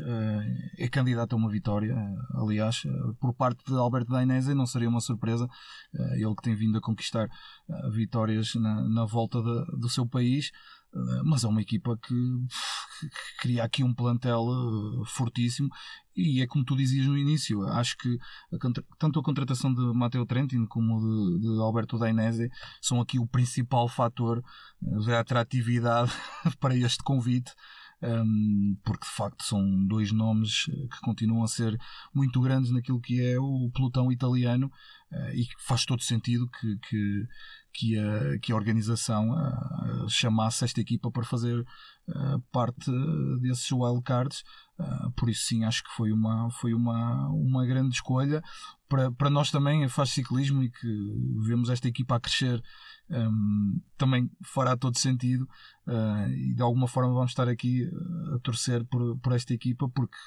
Speaker 3: é candidato a uma vitória. Aliás, por parte de Alberto Dainese, não seria uma surpresa. ele que tem vindo a conquistar vitórias na, na volta de, do seu país, mas é uma equipa que, que, cria aqui um plantel fortíssimo. E é como tu dizias no início, acho que a, tanto a contratação de Matteo Trentin como de, de Alberto Dainese são aqui o principal fator da atratividade para este convite um, porque de facto são dois nomes que continuam a ser muito grandes naquilo que é o pelotão italiano uh, e faz todo sentido que, que, que, a, que a organização chamasse esta equipa para fazer uh, parte desses wildcards. Uh, por isso sim acho que foi uma, foi uma, uma grande escolha. Para, para nós também faz ciclismo e que vemos esta equipa a crescer um, também fará todo sentido. Uh, e de alguma forma vamos estar aqui a torcer por, por esta equipa porque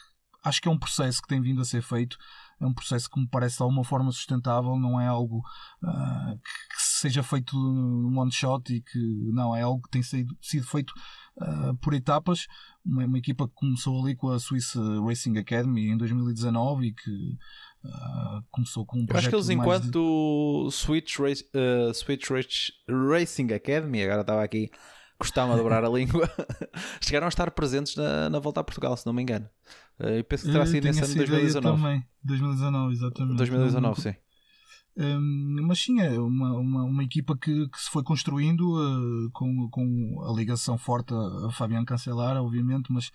Speaker 3: acho que é um processo que tem vindo a ser feito. É um processo que me parece de alguma forma sustentável não é algo uh, que seja feito num one shot e que não, é algo que tem sido, sido feito uh, por etapas uma, uma, equipa que começou ali com a Swiss Racing Academy em 2019 e que Uh, começou com um
Speaker 2: Eu acho que eles, enquanto de... Switch, Race, uh, Switch Race, Racing Academy, agora estava aqui, costuma dobrar a língua, chegaram a estar presentes na, na volta a Portugal, se não me engano. Uh, e penso que terá sido nesse ano de 2019.
Speaker 3: Também, 2019, exatamente.
Speaker 2: 2019, sim.
Speaker 3: Um, mas sim, é uma, uma, uma equipa que, que, se foi construindo uh, com, com a ligação forte a Fabian Cancelar, obviamente, mas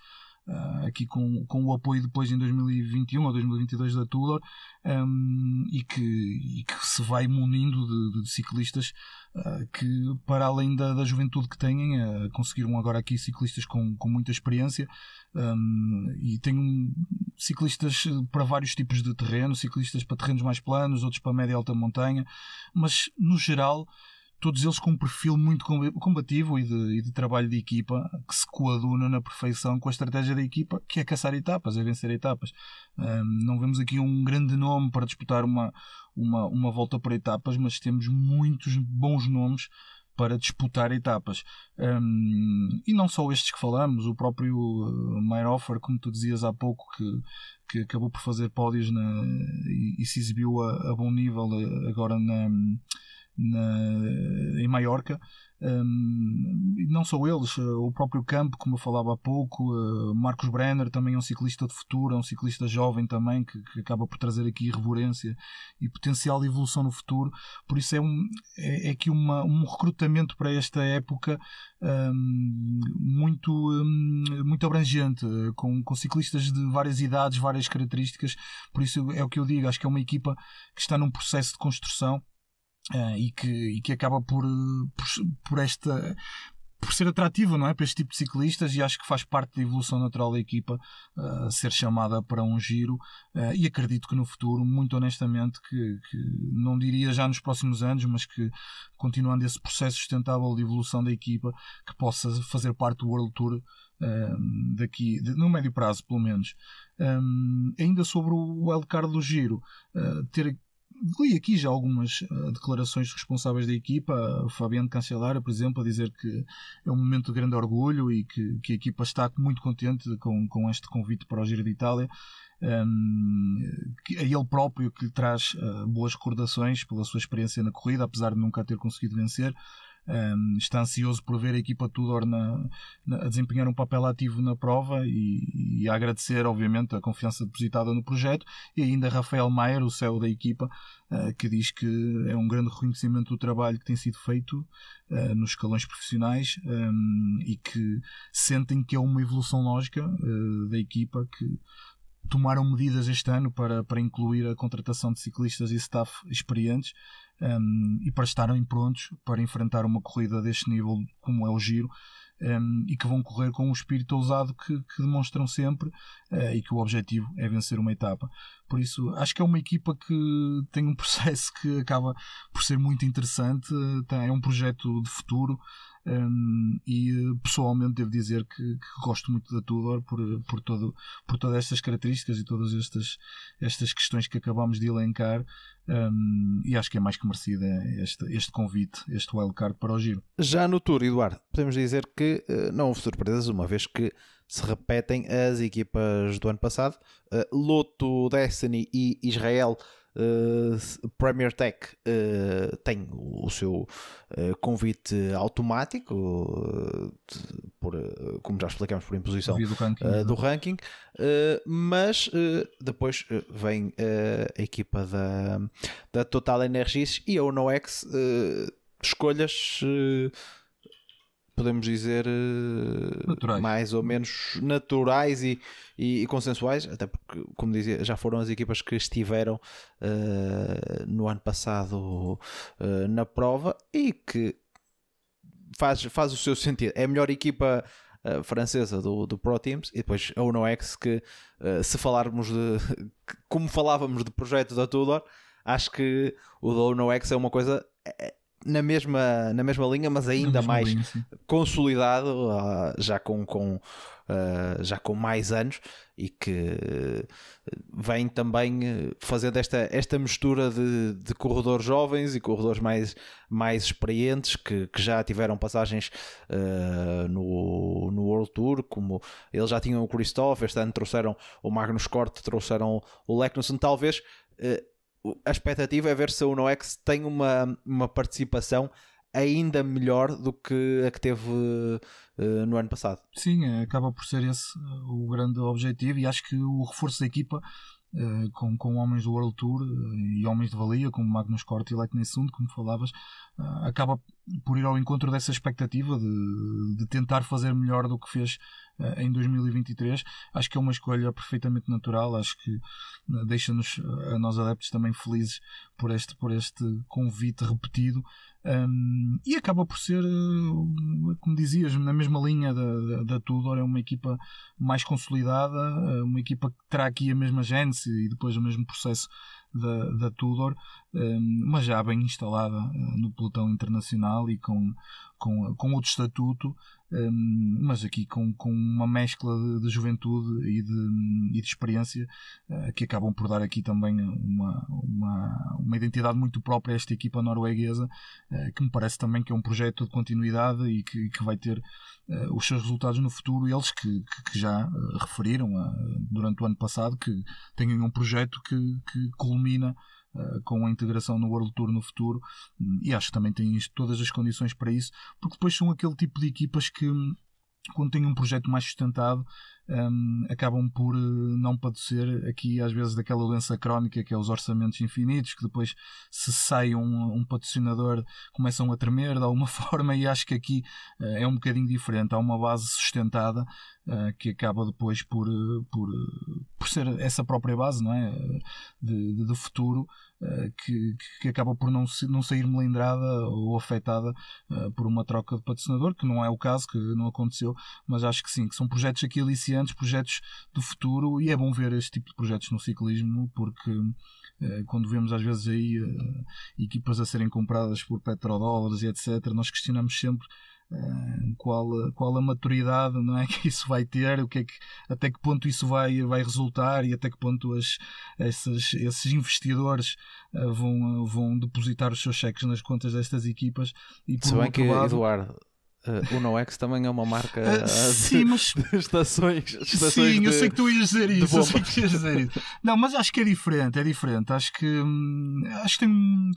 Speaker 3: uh, aqui com, com o apoio depois em 2021 ou 2022 da Tudor um, e, que, e que se vai munindo de, de ciclistas uh, que, para além da, da juventude que têm, uh, conseguiram agora aqui ciclistas com, com muita experiência um, e um, ciclistas para vários tipos de terreno, ciclistas para terrenos mais planos, outros para média e alta montanha, mas no geral todos eles com um perfil muito combativo e de, e de, trabalho de equipa que se coaduna na perfeição com a estratégia da equipa, que é caçar etapas, é vencer etapas. Um, não vemos aqui um grande nome para disputar uma, uma, uma volta por etapas, mas temos muitos bons nomes para disputar etapas. Um, e não só estes que falamos, o próprio uh, Meyerhofer, como tu dizias há pouco, que, que acabou por fazer pódios na, e, e se exibiu a, a bom nível uh, agora na na, em Maiorca. Um, não só eles, eh, o próprio Campo, como eu falava há pouco, uh, Marcos Brenner também é um ciclista de futuro, é um ciclista jovem também que, que, acaba por trazer aqui reverência e potencial de evolução no futuro. Por isso é, um, é, é aqui uma, um recrutamento para esta época um, muito, um, muito abrangente, com, com ciclistas de várias idades, várias características. Por isso é o que eu digo, acho que é uma equipa que está num processo de construção Uh, e, que, e que acaba por, por, por, esta por ser atrativa não é? Para este tipo de ciclistas e acho que faz parte da evolução natural da equipa uh, ser chamada para um giro. Uh, e acredito que no futuro muito honestamente que, que, não diria já nos próximos anos mas que continuando esse processo sustentável de evolução da equipa que possa fazer parte do World Tour daqui de, no médio prazo pelo menos. Um, ainda sobre o wildcard do giro ter li aqui já algumas uh, declarações de responsáveis da equipa, o Fabiano Cancelara, por exemplo, a dizer que é um momento de grande orgulho e que, que a equipa está muito contente com, com este convite para o Giro de Itália. Um, que é ele próprio que lhe traz uh, boas recordações pela sua experiência na corrida, apesar de nunca ter conseguido vencer. Um, está ansioso por ver a equipa Tudor na, na, a desempenhar um papel ativo na prova e, e, a agradecer, obviamente, a confiança depositada no projeto. E ainda Rafael Maier, o CEO da equipa, uh, que diz que é um grande reconhecimento do trabalho que tem sido feito uh, nos escalões profissionais um, e que sentem que é uma evolução lógica uh, da equipa que tomaram medidas este ano para, para incluir a contratação de ciclistas e staff experientes um, e para estarem prontos para enfrentar uma corrida deste nível como é o Giro um, e que vão correr com um espírito ousado que, que demonstram sempre uh, e que o objetivo é vencer uma etapa. Por isso, acho que é uma equipa que tem um processo que acaba por ser muito interessante, é um projeto de futuro. Um, e pessoalmente devo dizer que, que, gosto muito da Tudor por, por, todo, por todas estas características e todas estas, estas questões que acabamos de elencar um, e acho que é mais que merecida este, este convite, este wildcard para o giro.
Speaker 2: Já no Tour, Eduardo, podemos dizer que uh, não houve surpresas, uma vez que se repetem as equipas do ano passado. Uh, Loto, Destiny e Israel Uh, Premier Tech uh, tem o seu uh, convite automático, de, por, como já explicamos, por imposição do ranking, do ranking mas depois vem a equipa da, da Total Energies e a UNOX escolhas podemos dizer, eh, naturais. mais ou menos naturais e, e, e, consensuais, até porque, como dizia, já foram as equipas que estiveram uh, no ano passado uh, na prova e que faz, faz o seu sentido. É a melhor equipa. Uh, francesa do, do Pro Teams e depois a UNOX que se falarmos de como falávamos de projeto da Tudor acho que o da UNOX é uma coisa é, na mesma, na mesma linha, mas ainda mais linha, consolidado, uh, já com, com uh, já com mais anos e que vem também fazendo esta, esta mistura de, de corredores jovens e corredores mais, mais experientes que, que já tiveram passagens uh, no, no World Tour, como eles já tinham o Christoph, este ano trouxeram o Magnus Cort, trouxeram o Leknusson, talvez a expectativa é ver se a UNOX tem uma, uma participação ainda melhor do que a que teve uh, no ano passado.
Speaker 3: Sim, é, acaba por ser esse uh, o grande objetivo e acho que o reforço da equipa uh, com, com homens do World Tour e homens de valia como Magnus Cort e Lekney Sund, como falavas, acaba por ir ao encontro dessa expectativa de, de tentar fazer melhor do que fez uh, em 2023. Acho que é uma escolha perfeitamente natural. Acho que uh, deixa-nos, a nós adeptos, também felizes por este, por este convite repetido. Um, e acaba por ser, como dizias, na mesma linha da, da, da, Tudor, é uma equipa mais consolidada, uma equipa que terá aqui a mesma gênese e depois o mesmo processo da, da Tudor, mas já bem instalada no pelotão internacional e com, com, com outro estatuto, mas aqui com, com uma mescla de, de juventude e de, e de experiência uh, que acabam por dar aqui também uma, uma, uma identidade muito própria a esta equipa norueguesa, uh, que me parece também que é um projeto de continuidade e que, que vai ter os seus resultados no futuro. Eles que, que, já referiram durante o ano passado que têm um projeto que, que culmina eh, com a integração no World Tour no futuro. Hum, e acho que também têm todas as condições para isso, porque depois são aquele tipo de equipas que hum, quando têm um projeto mais sustentado um, acabam por eh, não padecer aqui às vezes daquela doença crónica que é os orçamentos infinitos, que depois se sai um, um patrocinador começam a tremer de alguma forma e acho que aqui uh, é um bocadinho diferente, há uma base sustentada uh, que acaba depois por, por, por ser essa própria base não é? de, de, de futuro que, que acaba por não, não sair melindrada ou afetada por uma troca de patrocinador, que não é o caso, que não aconteceu, mas acho que sim, que são projetos aqui projetos do futuro, e é bom ver este tipo de projetos no ciclismo, porque eh, quando vemos às vezes aí eh, equipas a serem compradas por petrodólares e etc., nós questionamos sempre Uh, qual, qual a maturidade não é, que isso vai ter, o que é que, até que ponto isso vai, vai resultar e até que ponto as, esses, esses investidores vão, vão depositar os seus cheques nas contas destas equipas.
Speaker 2: E por Se bem que, lado, Eduardo, Uh, o NoX também é uma marca uh,
Speaker 3: sim, mas...
Speaker 2: de estações, estações
Speaker 3: Sim,
Speaker 2: de,
Speaker 3: eu sei que tu ias dizer isso, eu sei que ias dizer isso. Não, mas acho que é diferente, é diferente. Acho que hum, acho que tem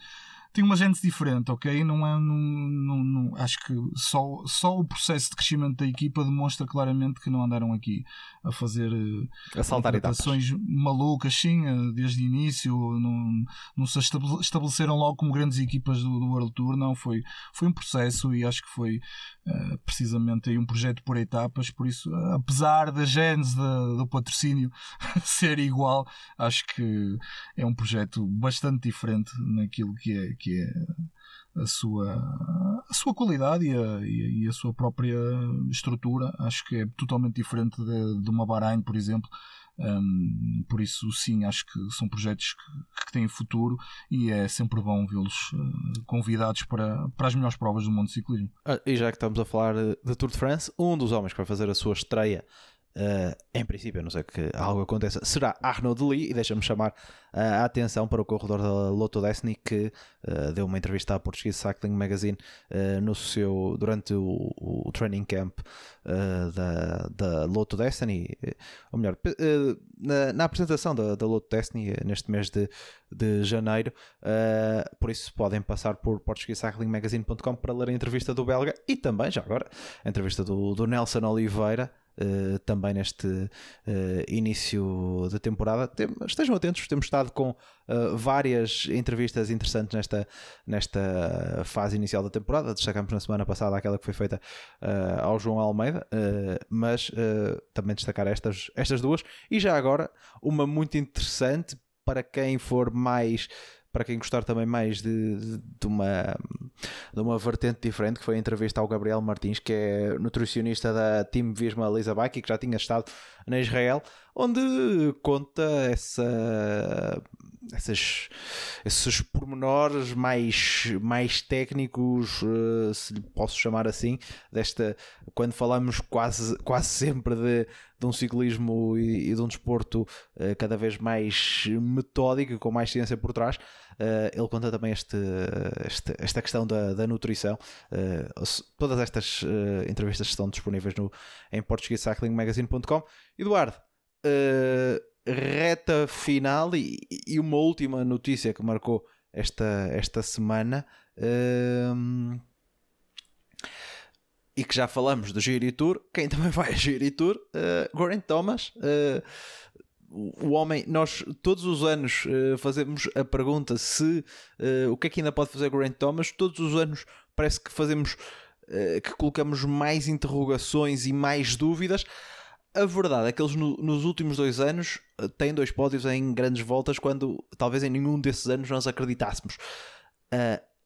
Speaker 3: tem uma gente diferente, ok? Não é. Não, não, não, acho que só, só o processo de crescimento da equipa demonstra claramente que não andaram aqui a fazer
Speaker 2: eh, a saltar
Speaker 3: etapas malucas, sim, eh, desde o início. Não, não se estabeleceram logo como grandes equipas do, do World Tour, não. Foi, foi um processo e acho que foi uh, precisamente aí um projeto por etapas. Por isso, apesar da gênese do patrocínio ser igual, acho que é um projeto bastante diferente naquilo que é que é a sua, a sua qualidade e a, e a sua própria estrutura. Acho que é totalmente diferente de, de uma Bahrein, por exemplo. Um, por isso, sim, acho que são projetos que, que têm futuro e é sempre bom vê-los uh, convidados para, para as melhores provas do mundo de ciclismo.
Speaker 2: Ah, e já que estamos a falar de Tour de France, um dos homens que vai fazer a sua estreia Uh, em princípio, a não ser que algo aconteça, será Arnaud Delis e deixa-me chamar uh, a atenção para o corredor da Lotto Destiny que uh, deu uma entrevista à Portuguese Cycling Magazine no seu, durante o, o training camp da, da Lotto Destiny, ou melhor, na, na, apresentação da, da Lotto Destiny neste mês de, de janeiro. por isso podem passar por portuguesecyclingmagazine.com para ler a entrevista do belga e também, já agora, a entrevista do, do Nelson Oliveira Uh, também neste uh, início da temporada. Tem, estejam atentos, temos estado com uh, várias entrevistas interessantes nesta, nesta fase inicial da temporada. Destacamos na semana passada aquela que foi feita ao João Almeida, mas também destacar estas, estas duas. E já agora, uma muito interessante para quem for mais para quem gostar também mais de, de, uma, de uma vertente diferente, que foi a entrevista ao Gabriel Martins, que é nutricionista da Team Visma Lisa Bike, que já tinha estado na Israel, onde conta essa, essas, esses pormenores mais, mais técnicos, uh, se lhe posso chamar assim, desta, quando falamos quase, quase sempre de, de um ciclismo e, e de um desporto uh, cada vez mais metódico, com mais ciência por trás, ele conta também este, este, esta questão da, da nutrição. todas estas entrevistas estão disponíveis no, em portuguesecyclingmagazine.com. Eduardo, reta final e, e, uma última notícia que marcou esta, esta semana. E que já falamos do Giri Tour, quem também vai a Giri Tour, uh, Geraint Thomas, uh, o homem, nós todos os anos uh, fazemos a pergunta se uh, o que é que ainda pode fazer Grant Thomas, todos os anos parece que fazemos uh, que colocamos mais interrogações e mais dúvidas. A verdade é que eles no, nos últimos dois anos têm dois pódios em grandes voltas quando talvez em nenhum desses anos nós acreditássemos.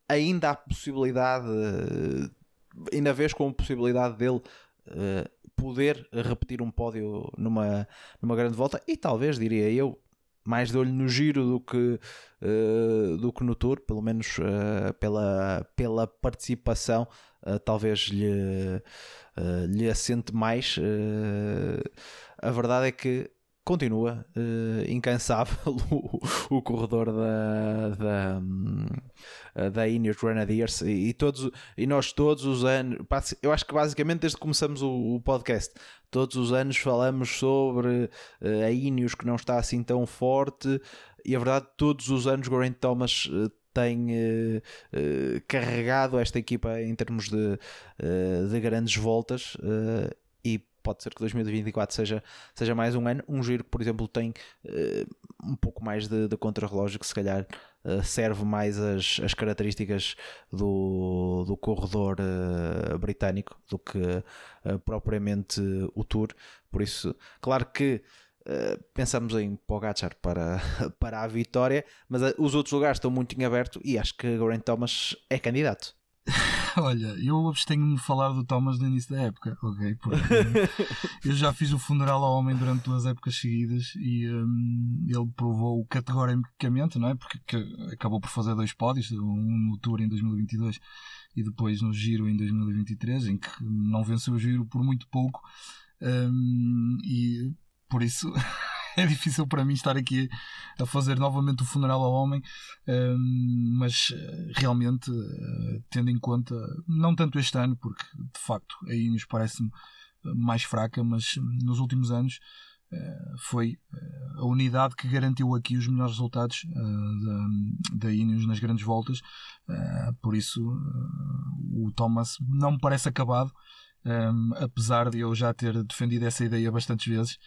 Speaker 2: Ainda há possibilidade, ainda vês com a possibilidade dele poder repetir um pódio numa, numa grande volta e talvez, diria eu, mais de olho no giro do que, uh, do que no Tour, pelo menos uh, pela, pela participação, uh, talvez lhe, lhe assente mais. a verdade é que continua uh, incansável o, o, corredor da, da, uh, da Ineos Grenadiers e, e, todos, e nós todos os anos, eu acho que basicamente desde que começamos o, o podcast, todos os anos falamos sobre uh, a Ineos que não está assim tão forte e a verdade todos os anos Geraint Thomas tem uh, uh, carregado esta equipa em termos de, uh, de grandes voltas pode ser que 2024 seja, seja mais um ano. Um giro que, por exemplo, tem uh, um pouco mais de, de contrarrelógio, que se calhar uh, serve mais as, as características do, do corredor uh, britânico do que propriamente o Tour. Por isso, claro que. Uh, pensamos em Pogacar para, para a vitória, mas os outros lugares estão muito em aberto e acho que Geraint Thomas é candidato.
Speaker 3: Olha, eu abstenho-me de falar do Thomas no início da época, ok? Porque eu já fiz o funeral ao homem durante duas épocas seguidas e um, ele provou categoricamente, não é? Porque acabou por fazer dois pódios, um no Tour em 2022 e depois no Giro em 2023, em que não venceu o Giro por muito pouco. Um, e por isso é difícil para mim estar aqui a fazer novamente o funeral ao homem, hum, mas eh, realmente, eh, tendo em conta, não tanto este ano, porque de facto a Ineos parece-me mais fraca, mas nos últimos anos eh, foi a unidade que garantiu aqui os melhores resultados da, da Ineos nas grandes voltas, por isso o Thomas não me parece acabado. Um, apesar de eu já ter defendido essa ideia bastantes vezes,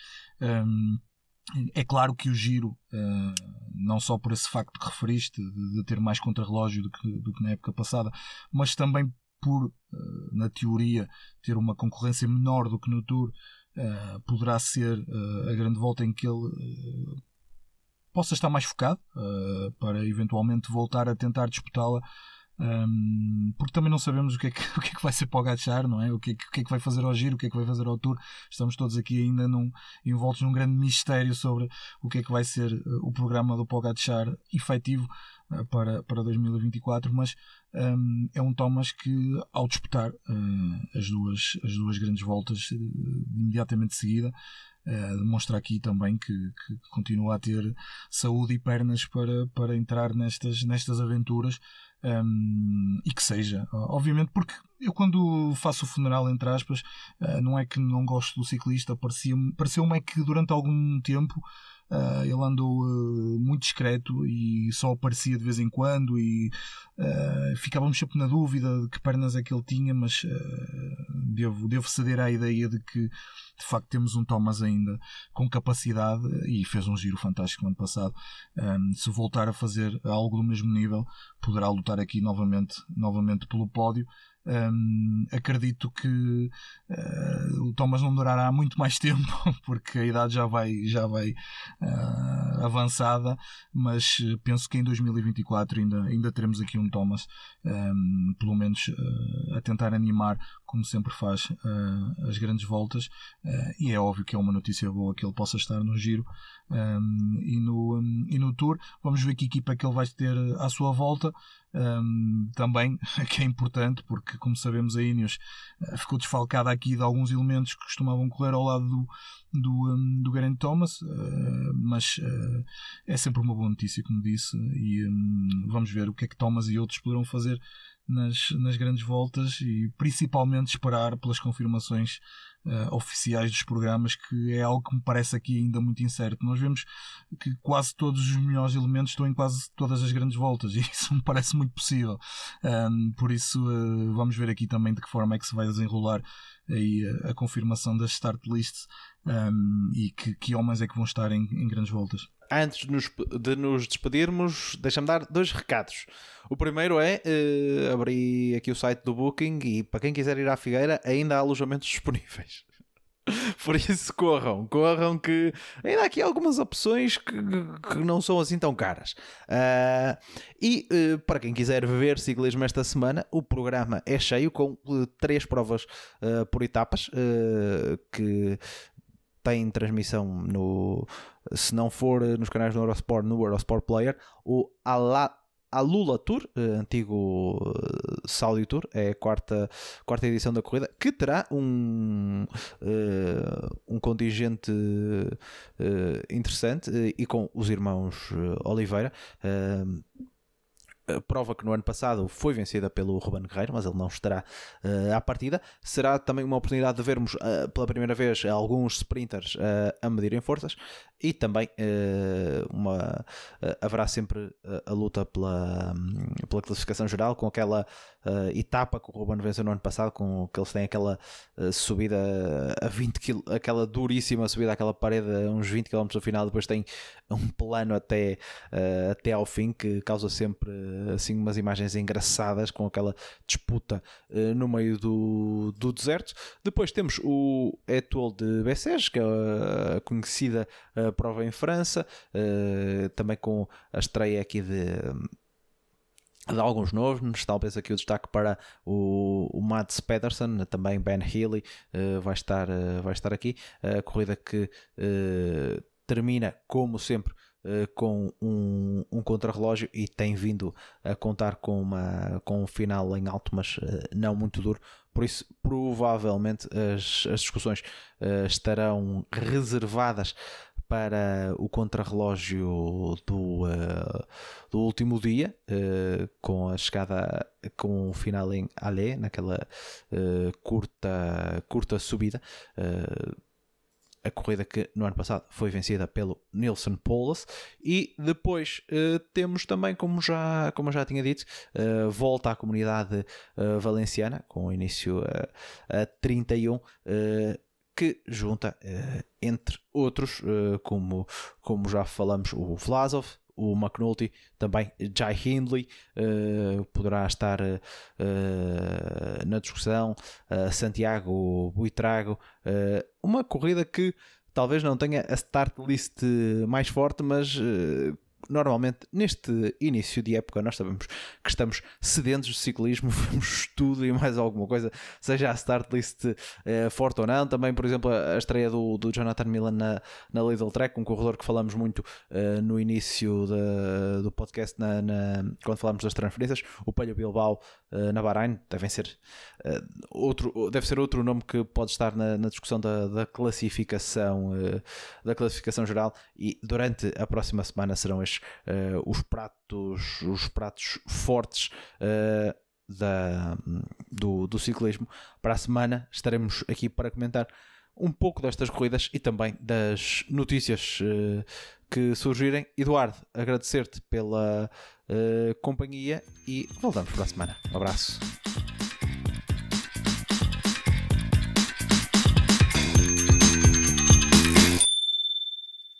Speaker 3: é claro que o giro, uh, não só por esse facto que referiste, de, ter mais contrarrelógio do que, do que na época passada, mas também por, uh, na teoria, ter uma concorrência menor do que no Tour, uh, poderá ser a grande volta em que ele possa estar mais focado para eventualmente voltar a tentar disputá-la um, porque também não sabemos o que, é que, o que é que vai ser para o Gachar, não é? O que é que, o que, é que vai fazer ao giro, o que é que vai fazer ao tour. Estamos todos aqui ainda num, envoltos num grande mistério sobre o que é que vai ser uh, o programa do Pogacar efetivo uh, para, para 2024, mas um, é um Thomas que, ao disputar uh, as, duas, as duas grandes voltas imediatamente de seguida, Uh, demonstra aqui também que, que, continua a ter saúde e pernas para, para entrar nestas, nestas aventuras um, e que seja, obviamente, porque eu quando faço o funeral, entre aspas, uh, não é que não gosto do ciclista, pareceu-me pareceu é que durante algum tempo Uh, ele andou uh, muito discreto e só aparecia de vez em quando e uh, ficávamos sempre na dúvida de que pernas é que ele tinha, mas devo, devo ceder à ideia de que de facto temos um Thomas ainda com capacidade e fez um giro fantástico no ano passado. Um, se voltar a fazer algo do mesmo nível, poderá lutar aqui novamente, novamente pelo pódio. Um, acredito que uh, o Thomas não durará muito mais tempo porque a idade já vai, já vai uh, avançada, mas penso que em 2024 ainda, ainda teremos aqui um Thomas, um, pelo menos uh, a tentar animar, como sempre faz, as grandes voltas. e é óbvio que é uma notícia boa que ele possa estar no giro um, e, no, um, e no Tour. Vamos ver que equipa é que ele vai ter à sua volta. Um, também, que é importante, porque como sabemos a Ineos uh, ficou desfalcada aqui de alguns elementos que costumavam correr ao lado do, do, um, do Geraint Thomas, uh, mas uh, é sempre uma boa notícia, como disse, e um, vamos ver o que é que Thomas e outros poderão fazer nas, nas grandes voltas e principalmente esperar pelas confirmações uh, oficiais dos programas, que é algo que me parece aqui ainda muito incerto. Nós vemos que quase todos os melhores elementos estão em quase todas as grandes voltas e isso me parece muito possível. Um, por isso, uh, vamos ver aqui também de que forma é que se vai desenrolar aí a, a confirmação das start lists um, e que, que homens é que vão estar em, em grandes voltas.
Speaker 2: Antes de nos, de nos despedirmos, deixa-me dar dois recados. O primeiro é uh, abri aqui o site do Booking e para quem quiser ir à Figueira, ainda há alojamentos disponíveis. Por isso, corram, corram, que ainda há aqui algumas opções que, que não são assim tão caras. Uh, e uh, para quem quiser ver ciclismo esta semana, o programa é cheio com uh, três provas por etapas que têm transmissão no. Se não for nos canais do Eurosport, no Eurosport Player, o Alá a Lula Tour, eh, antigo eh, Saudi Tour, é a quarta, quarta edição da corrida, que terá um, um contingente interessante e com os irmãos Oliveira prova que no ano passado foi vencida pelo Ruben Guerreiro, mas ele não estará uh, à partida. Será também uma oportunidade de vermos uh, pela primeira vez alguns sprinters uh, a medirem forças e também uma, haverá sempre a luta pela, pela classificação geral com aquela etapa que o Ruben venceu no ano passado, com que eles têm aquela subida a 20 km, aquela duríssima subida àquela parede a uns 20 km no final, depois tem um plano até, até ao fim que causa sempre assim umas imagens engraçadas com aquela disputa uh, no meio do, do deserto. Depois temos o Etoile de Bessèges, que é a conhecida uh, prova em França, uh, também com a estreia aqui de de alguns nomes, talvez aqui o destaque para o, o Mads Pedersen, também Ben Healy uh, vai, estar, uh, vai estar aqui. A corrida que uh, termina, como sempre, eh, com um, um contrarrelógio e tem vindo a contar com, uma, com um final em alto, mas não muito duro. Por isso, provavelmente, as, as discussões estarão reservadas para o contrarrelógio do, uh, do último dia, uh, com a chegada com o final em Alé, naquela uh, curta, curta subida. A corrida que no ano passado foi vencida pelo Nilson Polas e depois temos também, como já, como já tinha dito, volta à comunidade valenciana com o início a 31 que junta, entre outros, como, como já falamos, o Vlasov, o McNulty, também Jai Hindley uh, poderá estar uh, na discussão, uh, Santiago Buitrago, uma corrida que talvez não tenha a start list mais forte, mas normalmente neste início de época nós sabemos que estamos sedentos de ciclismo, vemos tudo e mais alguma coisa, seja a start list uh, forte ou não. Também, por exemplo, a estreia do, do Jonathan Milan na, na Lidl Track, um corredor que falamos muito uh, no início de, do podcast, na, na, quando falamos das transferências. O Pelho Bilbao uh, na Bahrein devem ser, outro, deve ser outro nome que pode estar na, na discussão da, da classificação da classificação geral e durante a próxima semana serão estes uh, os pratos, os pratos fortes uh, da, do, do ciclismo. Para a semana estaremos aqui para comentar um pouco destas corridas e também das notícias uh, que surgirem. Eduardo, agradecer-te pela uh, companhia e voltamos para a semana. Um abraço.